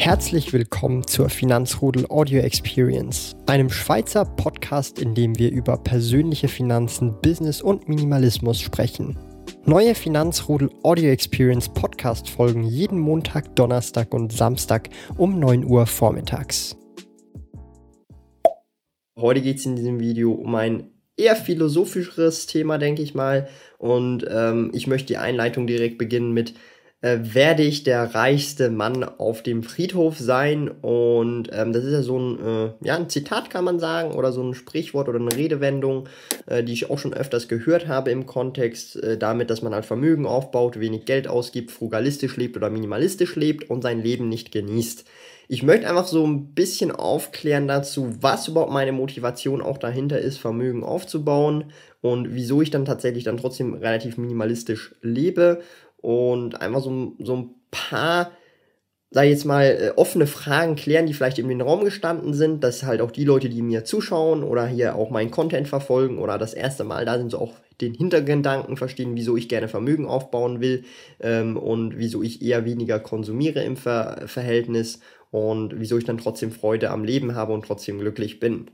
Herzlich willkommen zur Finanzrudel Audio Experience, einem Schweizer Podcast, in dem wir über persönliche Finanzen, Business und Minimalismus sprechen. Neue Finanzrudel Audio Experience Podcast folgen jeden Montag, Donnerstag und Samstag um 9 Uhr vormittags. Heute geht es in diesem Video um ein eher philosophischeres Thema, denke ich mal. Und ähm, ich möchte die Einleitung direkt beginnen mit äh, werde ich der reichste Mann auf dem Friedhof sein. Und ähm, das ist ja so ein, äh, ja, ein Zitat, kann man sagen, oder so ein Sprichwort oder eine Redewendung, äh, die ich auch schon öfters gehört habe im Kontext äh, damit, dass man halt Vermögen aufbaut, wenig Geld ausgibt, frugalistisch lebt oder minimalistisch lebt und sein Leben nicht genießt. Ich möchte einfach so ein bisschen aufklären dazu, was überhaupt meine Motivation auch dahinter ist, Vermögen aufzubauen und wieso ich dann tatsächlich dann trotzdem relativ minimalistisch lebe und einfach so, so ein paar, sag ich jetzt mal, äh, offene Fragen klären, die vielleicht in den Raum gestanden sind, dass halt auch die Leute, die mir zuschauen oder hier auch meinen Content verfolgen oder das erste Mal da sind, so auch den Hintergedanken verstehen, wieso ich gerne Vermögen aufbauen will ähm, und wieso ich eher weniger konsumiere im Ver Verhältnis und wieso ich dann trotzdem Freude am Leben habe und trotzdem glücklich bin.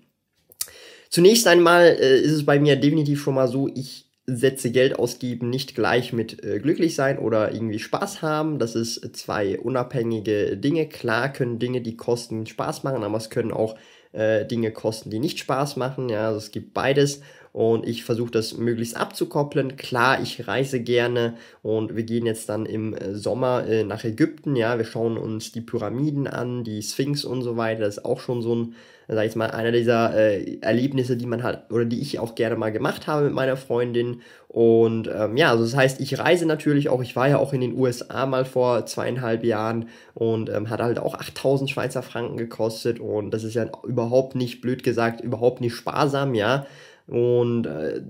Zunächst einmal äh, ist es bei mir definitiv schon mal so, ich setze Geld ausgeben nicht gleich mit äh, glücklich sein oder irgendwie Spaß haben. Das ist zwei unabhängige Dinge. Klar können Dinge, die kosten, Spaß machen, aber es können auch äh, Dinge kosten, die nicht Spaß machen. Ja, also es gibt beides und ich versuche das möglichst abzukoppeln. Klar, ich reise gerne und wir gehen jetzt dann im äh, Sommer äh, nach Ägypten. Ja, wir schauen uns die Pyramiden an, die Sphinx und so weiter. Das ist auch schon so ein sag ich mal, einer dieser äh, Erlebnisse, die man halt, oder die ich auch gerne mal gemacht habe mit meiner Freundin. Und ähm, ja, also das heißt, ich reise natürlich auch, ich war ja auch in den USA mal vor zweieinhalb Jahren und ähm, hat halt auch 8000 Schweizer Franken gekostet und das ist ja überhaupt nicht, blöd gesagt, überhaupt nicht sparsam, ja. Und äh,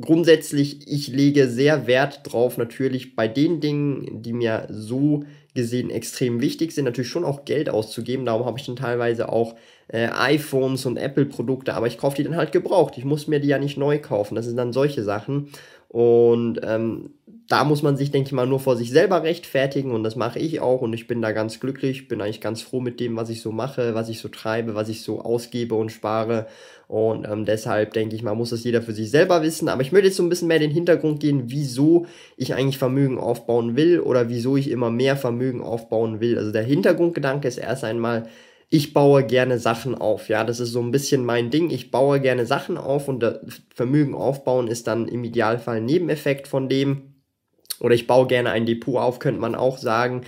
grundsätzlich, ich lege sehr Wert drauf, natürlich bei den Dingen, die mir so gesehen extrem wichtig sind, natürlich schon auch Geld auszugeben. Darum habe ich dann teilweise auch äh, iPhones und Apple-Produkte, aber ich kaufe die dann halt gebraucht. Ich muss mir die ja nicht neu kaufen. Das sind dann solche Sachen. Und ähm, da muss man sich, denke ich mal, nur vor sich selber rechtfertigen und das mache ich auch und ich bin da ganz glücklich, bin eigentlich ganz froh mit dem, was ich so mache, was ich so treibe, was ich so ausgebe und spare und ähm, deshalb denke ich mal, muss das jeder für sich selber wissen, aber ich möchte jetzt so ein bisschen mehr den Hintergrund gehen, wieso ich eigentlich Vermögen aufbauen will oder wieso ich immer mehr Vermögen aufbauen will. Also der Hintergrundgedanke ist erst einmal, ich baue gerne Sachen auf. Ja, das ist so ein bisschen mein Ding. Ich baue gerne Sachen auf und Vermögen aufbauen ist dann im Idealfall ein Nebeneffekt von dem. Oder ich baue gerne ein Depot auf, könnte man auch sagen.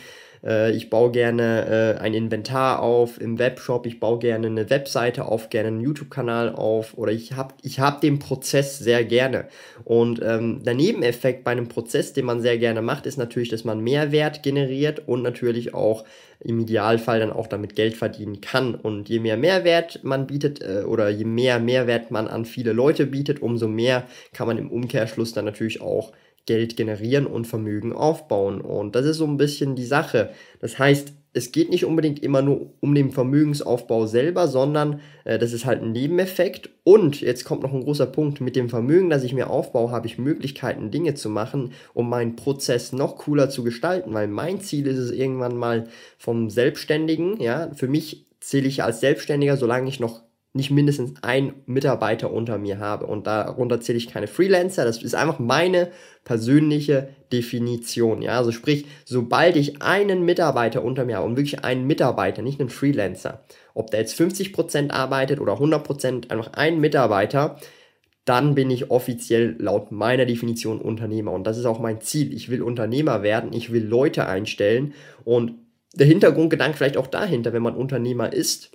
Äh, ich baue gerne äh, ein Inventar auf im Webshop. Ich baue gerne eine Webseite auf, gerne einen YouTube-Kanal auf. Oder ich habe ich hab den Prozess sehr gerne. Und ähm, der Nebeneffekt bei einem Prozess, den man sehr gerne macht, ist natürlich, dass man Mehrwert generiert und natürlich auch im Idealfall dann auch damit Geld verdienen kann. Und je mehr Mehrwert man bietet äh, oder je mehr Mehrwert man an viele Leute bietet, umso mehr kann man im Umkehrschluss dann natürlich auch Geld generieren und Vermögen aufbauen. Und das ist so ein bisschen die Sache. Das heißt, es geht nicht unbedingt immer nur um den Vermögensaufbau selber, sondern äh, das ist halt ein Nebeneffekt. Und jetzt kommt noch ein großer Punkt. Mit dem Vermögen, das ich mir aufbaue, habe ich Möglichkeiten, Dinge zu machen, um meinen Prozess noch cooler zu gestalten. Weil mein Ziel ist es irgendwann mal vom Selbstständigen, ja, für mich zähle ich als Selbstständiger, solange ich noch nicht mindestens ein Mitarbeiter unter mir habe. Und darunter zähle ich keine Freelancer. Das ist einfach meine persönliche Definition. Ja, also sprich, sobald ich einen Mitarbeiter unter mir habe und wirklich einen Mitarbeiter, nicht einen Freelancer, ob der jetzt 50% arbeitet oder 100%, einfach einen Mitarbeiter, dann bin ich offiziell laut meiner Definition Unternehmer. Und das ist auch mein Ziel. Ich will Unternehmer werden, ich will Leute einstellen. Und der Hintergrundgedanke vielleicht auch dahinter, wenn man Unternehmer ist,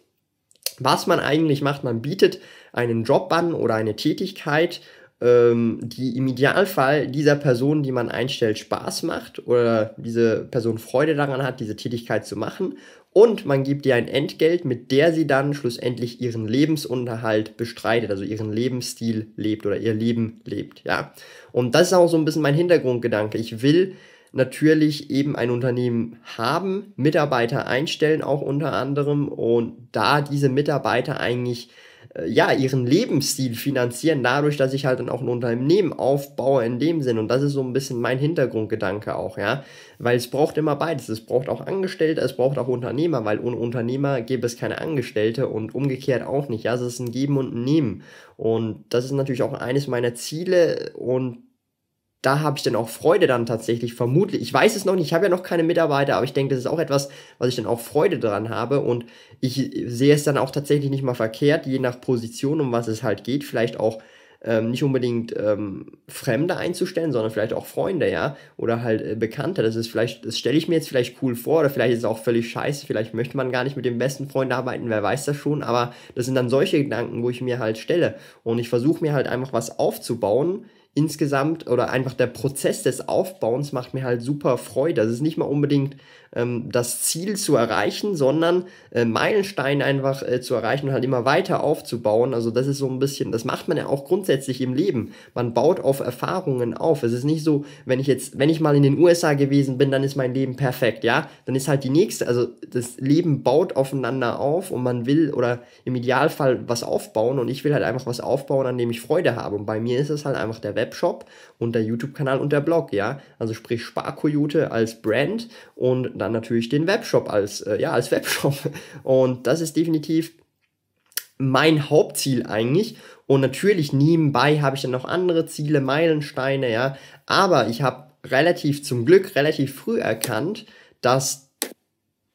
was man eigentlich macht, man bietet einen Job an oder eine Tätigkeit, ähm, die im Idealfall dieser Person, die man einstellt, Spaß macht oder diese Person Freude daran hat, diese Tätigkeit zu machen. Und man gibt ihr ein Entgelt, mit der sie dann schlussendlich ihren Lebensunterhalt bestreitet, also ihren Lebensstil lebt oder ihr Leben lebt, ja. Und das ist auch so ein bisschen mein Hintergrundgedanke. Ich will natürlich eben ein Unternehmen haben, Mitarbeiter einstellen auch unter anderem und da diese Mitarbeiter eigentlich äh, ja, ihren Lebensstil finanzieren, dadurch, dass ich halt dann auch ein Unternehmen aufbaue in dem Sinn. Und das ist so ein bisschen mein Hintergrundgedanke auch, ja. Weil es braucht immer beides. Es braucht auch Angestellte, es braucht auch Unternehmer, weil ohne Unternehmer gäbe es keine Angestellte und umgekehrt auch nicht. Ja, es ist ein Geben und ein Nehmen. Und das ist natürlich auch eines meiner Ziele und da habe ich dann auch Freude dann tatsächlich, vermutlich. Ich weiß es noch nicht, ich habe ja noch keine Mitarbeiter, aber ich denke, das ist auch etwas, was ich dann auch Freude daran habe und ich sehe es dann auch tatsächlich nicht mal verkehrt, je nach Position, um was es halt geht, vielleicht auch ähm, nicht unbedingt ähm, Fremde einzustellen, sondern vielleicht auch Freunde, ja, oder halt äh, Bekannte. Das ist vielleicht, das stelle ich mir jetzt vielleicht cool vor, oder vielleicht ist es auch völlig scheiße, vielleicht möchte man gar nicht mit dem besten Freund arbeiten, wer weiß das schon, aber das sind dann solche Gedanken, wo ich mir halt stelle. Und ich versuche mir halt einfach was aufzubauen, insgesamt oder einfach der Prozess des Aufbauens macht mir halt super Freude. Das ist nicht mal unbedingt ähm, das Ziel zu erreichen, sondern äh, Meilensteine einfach äh, zu erreichen und halt immer weiter aufzubauen. Also das ist so ein bisschen, das macht man ja auch grundsätzlich im Leben. Man baut auf Erfahrungen auf. Es ist nicht so, wenn ich jetzt, wenn ich mal in den USA gewesen bin, dann ist mein Leben perfekt, ja. Dann ist halt die nächste, also das Leben baut aufeinander auf und man will oder im Idealfall was aufbauen und ich will halt einfach was aufbauen, an dem ich Freude habe. Und bei mir ist es halt einfach der Webshop und der YouTube-Kanal und der Blog, ja. Also sprich Sparkoyote als Brand und dann natürlich den Webshop als, äh, ja, als Webshop. Und das ist definitiv mein Hauptziel eigentlich. Und natürlich nebenbei habe ich dann noch andere Ziele, Meilensteine, ja. Aber ich habe relativ zum Glück relativ früh erkannt, dass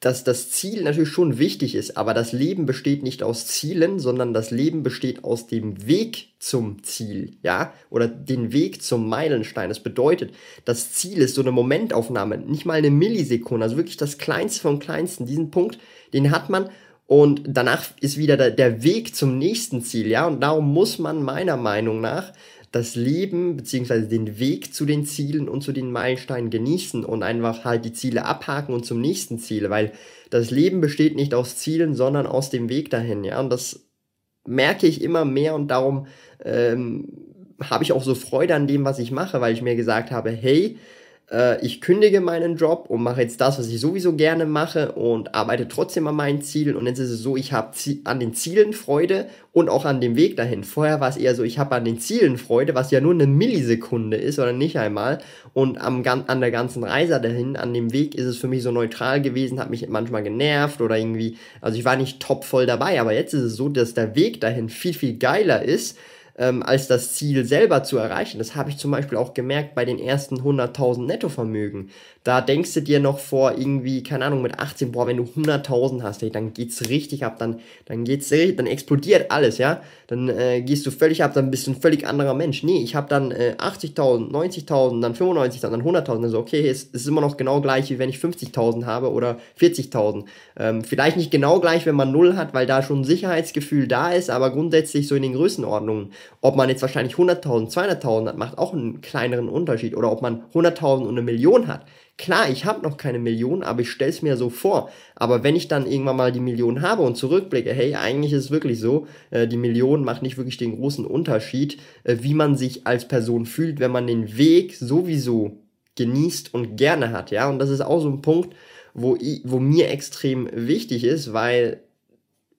dass das Ziel natürlich schon wichtig ist, aber das Leben besteht nicht aus Zielen, sondern das Leben besteht aus dem Weg zum Ziel, ja, oder den Weg zum Meilenstein. Das bedeutet, das Ziel ist so eine Momentaufnahme, nicht mal eine Millisekunde, also wirklich das Kleinste vom Kleinsten. Diesen Punkt, den hat man und danach ist wieder der, der Weg zum nächsten Ziel, ja, und darum muss man meiner Meinung nach das Leben beziehungsweise den Weg zu den Zielen und zu den Meilensteinen genießen und einfach halt die Ziele abhaken und zum nächsten Ziel, weil das Leben besteht nicht aus Zielen, sondern aus dem Weg dahin, ja, und das merke ich immer mehr und darum ähm, habe ich auch so Freude an dem, was ich mache, weil ich mir gesagt habe, hey, äh, ich kündige meinen Job und mache jetzt das, was ich sowieso gerne mache und arbeite trotzdem an meinen Zielen. Und jetzt ist es so, ich habe an den Zielen Freude und auch an dem Weg dahin. Vorher war es eher so, ich habe an den Zielen Freude, was ja nur eine Millisekunde ist oder nicht einmal. Und am, an der ganzen Reise dahin, an dem Weg ist es für mich so neutral gewesen, hat mich manchmal genervt oder irgendwie, also ich war nicht top voll dabei, aber jetzt ist es so, dass der Weg dahin viel, viel geiler ist ähm, als das Ziel selber zu erreichen. Das habe ich zum Beispiel auch gemerkt bei den ersten 100.000 Nettovermögen. Da denkst du dir noch vor irgendwie, keine Ahnung, mit 18, boah, wenn du 100.000 hast, ey, dann geht's richtig ab, dann, dann geht's, dann explodiert alles, ja. Dann äh, gehst du völlig ab, dann bist du ein völlig anderer Mensch. Nee, ich habe dann äh, 80.000, 90.000, dann 95.000, dann 100.000. Also okay, es, es ist immer noch genau gleich, wie wenn ich 50.000 habe oder 40.000. Ähm, vielleicht nicht genau gleich, wenn man null hat, weil da schon ein Sicherheitsgefühl da ist, aber grundsätzlich so in den Größenordnungen. Ob man jetzt wahrscheinlich 100.000, 200.000 hat, macht auch einen kleineren Unterschied. Oder ob man 100.000 und eine Million hat, Klar, ich habe noch keine Million, aber ich stelle es mir so vor. Aber wenn ich dann irgendwann mal die Million habe und zurückblicke, hey, eigentlich ist es wirklich so, äh, die Million macht nicht wirklich den großen Unterschied, äh, wie man sich als Person fühlt, wenn man den Weg sowieso genießt und gerne hat, ja. Und das ist auch so ein Punkt, wo, ich, wo mir extrem wichtig ist, weil,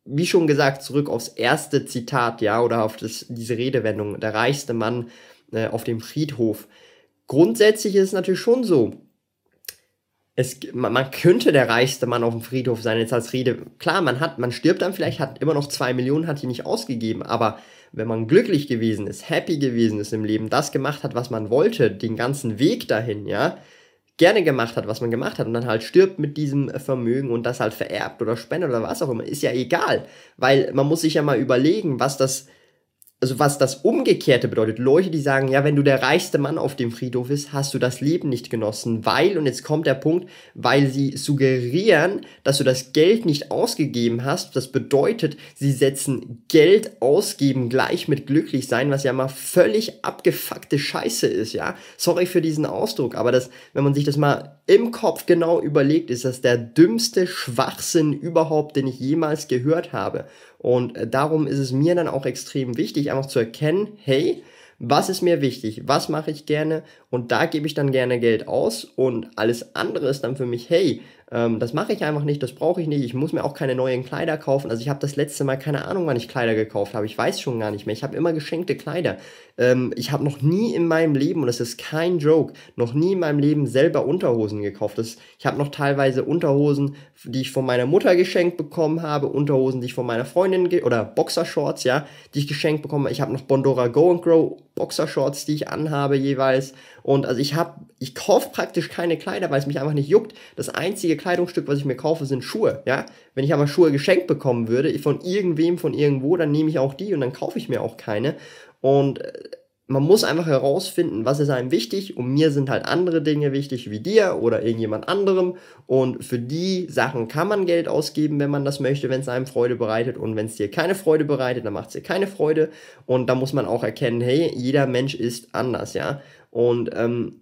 wie schon gesagt, zurück aufs erste Zitat, ja, oder auf das, diese Redewendung, der reichste Mann äh, auf dem Friedhof. Grundsätzlich ist es natürlich schon so, es, man könnte der reichste Mann auf dem Friedhof sein, jetzt als Rede. Klar, man hat, man stirbt dann vielleicht, hat immer noch zwei Millionen, hat die nicht ausgegeben, aber wenn man glücklich gewesen ist, happy gewesen ist im Leben, das gemacht hat, was man wollte, den ganzen Weg dahin, ja, gerne gemacht hat, was man gemacht hat und dann halt stirbt mit diesem Vermögen und das halt vererbt oder spendet oder was auch immer, ist ja egal, weil man muss sich ja mal überlegen, was das, also was das Umgekehrte bedeutet, Leute, die sagen, ja, wenn du der reichste Mann auf dem Friedhof bist, hast du das Leben nicht genossen, weil, und jetzt kommt der Punkt, weil sie suggerieren, dass du das Geld nicht ausgegeben hast. Das bedeutet, sie setzen Geld ausgeben gleich mit glücklich sein, was ja mal völlig abgefuckte Scheiße ist, ja. Sorry für diesen Ausdruck, aber das, wenn man sich das mal im Kopf genau überlegt, ist das der dümmste Schwachsinn überhaupt, den ich jemals gehört habe. Und äh, darum ist es mir dann auch extrem wichtig, einfach zu erkennen, hey, was ist mir wichtig, was mache ich gerne? Und da gebe ich dann gerne Geld aus. Und alles andere ist dann für mich, hey, Ähm, das mache ich einfach nicht, das brauche ich nicht. Ich muss mir auch keine neuen Kleider kaufen. Also ich habe das letzte Mal keine Ahnung, wann ich Kleider gekauft habe. Ich weiß schon gar nicht mehr. Ich habe immer geschenkte Kleider. Ähm, ich habe noch nie in meinem Leben, und das ist kein Joke, noch nie in meinem Leben selber Unterhosen gekauft. Das, ich habe noch teilweise Unterhosen, die ich von meiner Mutter geschenkt bekommen habe, Unterhosen, die ich von meiner Freundin, oder Boxershorts, ja, die ich geschenkt bekommen habe. Ich habe noch Bondora Go and Grow Boxershorts, die ich anhabe jeweils. Und also ich habe, ich kaufe praktisch keine Kleider, weil es mich einfach nicht juckt. Das einzige Kleidungsstück, was ich mir kaufe, sind Schuhe, ja. Wenn ich aber Schuhe geschenkt bekommen würde, von irgendwem, von irgendwo, dann nehme ich auch die und dann kaufe ich mir auch keine. Und äh, man muss einfach herausfinden, was ist einem wichtig. Und mir sind halt andere Dinge wichtig wie dir oder irgendjemand anderem. Und für die Sachen kann man Geld ausgeben, wenn man das möchte, wenn es einem Freude bereitet. Und wenn es dir keine Freude bereitet, dann macht es dir keine Freude. Und da muss man auch erkennen, hey, jeder Mensch ist anders, ja. Und ähm,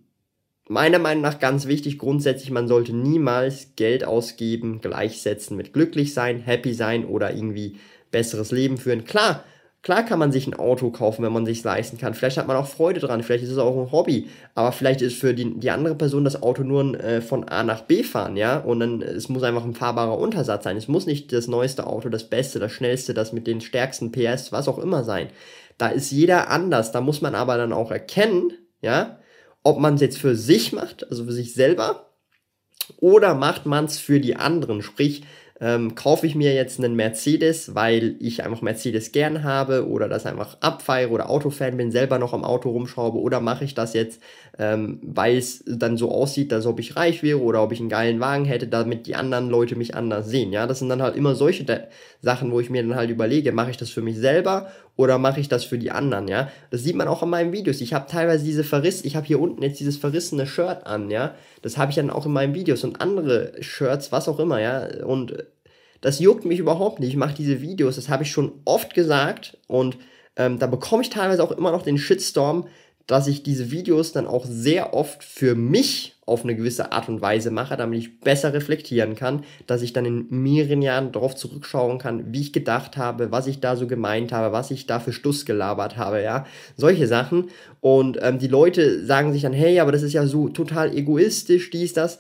meiner Meinung nach ganz wichtig, grundsätzlich, man sollte niemals Geld ausgeben, gleichsetzen mit glücklich sein, happy sein oder irgendwie besseres Leben führen. Klar, Klar kann man sich ein Auto kaufen, wenn man sich leisten kann. Vielleicht hat man auch Freude dran, vielleicht ist es auch ein Hobby. Aber vielleicht ist für die, die andere Person das Auto nur ein, äh, von A nach B fahren, ja. Und dann, es muss einfach ein fahrbarer Untersatz sein. Es muss nicht das neueste Auto, das Beste, das Schnellste, das mit den stärksten PS, was auch immer sein. Da ist jeder anders. Da muss man aber dann auch erkennen, ja, ob man es jetzt für sich macht, also für sich selber, oder macht man es für die anderen. Sprich, ähm, kaufe ich mir jetzt einen Mercedes, weil ich einfach Mercedes gern habe oder das einfach abfeiere oder Autofan bin, selber noch am Auto rumschraube oder mache ich das jetzt, ähm, weil es dann so aussieht, als ob ich reich wäre oder ob ich einen geilen Wagen hätte, damit die anderen Leute mich anders sehen. Ja, das sind dann halt immer solche Sachen, wo ich mir dann halt überlege, mache ich das für mich selber oder mache ich das für die anderen, ja? Das sieht man auch in meinen Videos. Ich habe teilweise diese Verriss, ich habe hier unten jetzt dieses verrissene Shirt an, ja? Das habe ich dann auch in meinen Videos und andere Shirts, was auch immer, ja? Und das juckt mich überhaupt nicht. Ich mache diese Videos, das habe ich schon oft gesagt und ähm, da bekomme ich teilweise auch immer noch den Shitstorm, dass ich diese Videos dann auch sehr oft für mich auf eine gewisse Art und Weise mache, damit ich besser reflektieren kann, dass ich dann in mehreren Jahren darauf zurückschauen kann, wie ich gedacht habe, was ich da so gemeint habe, was ich da für Stuss gelabert habe, ja, solche Sachen. Und ähm, die Leute sagen sich dann, hey, aber das ist ja so total egoistisch, dies, das.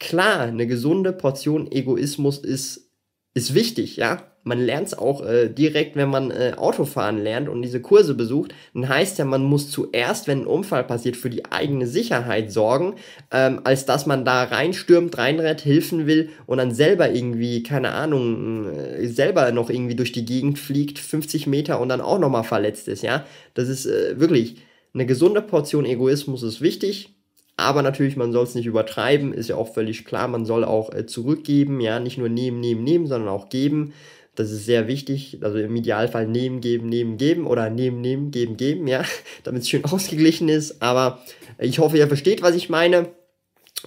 Klar, eine gesunde Portion Egoismus ist, ist wichtig, ja, man lernt es auch äh, direkt, wenn man äh, Autofahren lernt und diese Kurse besucht. Dann heißt ja, man muss zuerst, wenn ein Unfall passiert, für die eigene Sicherheit sorgen, ähm, als dass man da reinstürmt, reinrennt, helfen will und dann selber irgendwie, keine Ahnung, äh, selber noch irgendwie durch die Gegend fliegt, 50 Meter und dann auch nochmal verletzt ist, ja. Das ist äh, wirklich eine gesunde Portion Egoismus ist wichtig. Aber natürlich, man soll es nicht übertreiben, ist ja auch völlig klar. Man soll auch äh, zurückgeben, ja, nicht nur nehmen, nehmen, nehmen, sondern auch geben. Das ist sehr wichtig. Also im Idealfall nehmen, geben, nehmen, geben oder nehmen, nehmen, geben, geben, ja, damit es schön ausgeglichen ist. Aber ich hoffe, ihr versteht, was ich meine.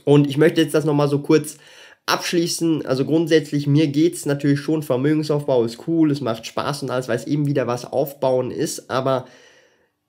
Und ich möchte jetzt das nochmal so kurz abschließen. Also grundsätzlich, mir geht es natürlich schon, Vermögensaufbau ist cool, es macht Spaß und alles, weil es eben wieder was aufbauen ist. Aber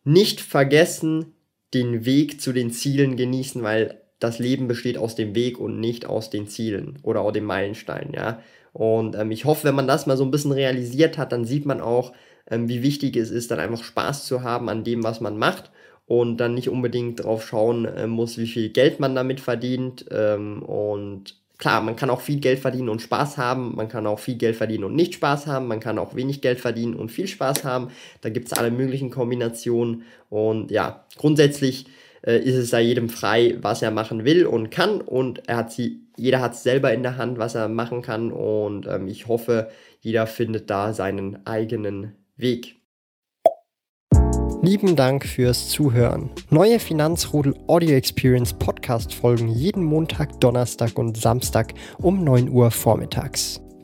nicht vergessen, den Weg zu den Zielen genießen, weil das Leben besteht aus dem Weg und nicht aus den Zielen oder aus den Meilensteinen, ja. Und ähm, ich hoffe, wenn man das mal so ein bisschen realisiert hat, dann sieht man auch, ähm, wie wichtig es ist, dann einfach Spaß zu haben an dem, was man macht und dann nicht unbedingt drauf schauen äh, muss, wie viel Geld man damit verdient. Ähm, und klar, man kann auch viel Geld verdienen und Spaß haben, man kann auch viel Geld verdienen und nicht Spaß haben, man kann auch wenig Geld verdienen und viel Spaß haben. Da gibt es alle möglichen Kombinationen. Und ja, grundsätzlich äh, ist es da jedem frei, was er machen will und kann. Und er hat sie, jeder hat es selber in der Hand, was er machen kann. Und ähm, ich hoffe, jeder findet da seinen eigenen Weg. Lieben Dank fürs Zuhören. Neue Finanzrudel Audio Experience Podcast folgen jeden Montag, Donnerstag und Samstag um 9 Uhr vormittags.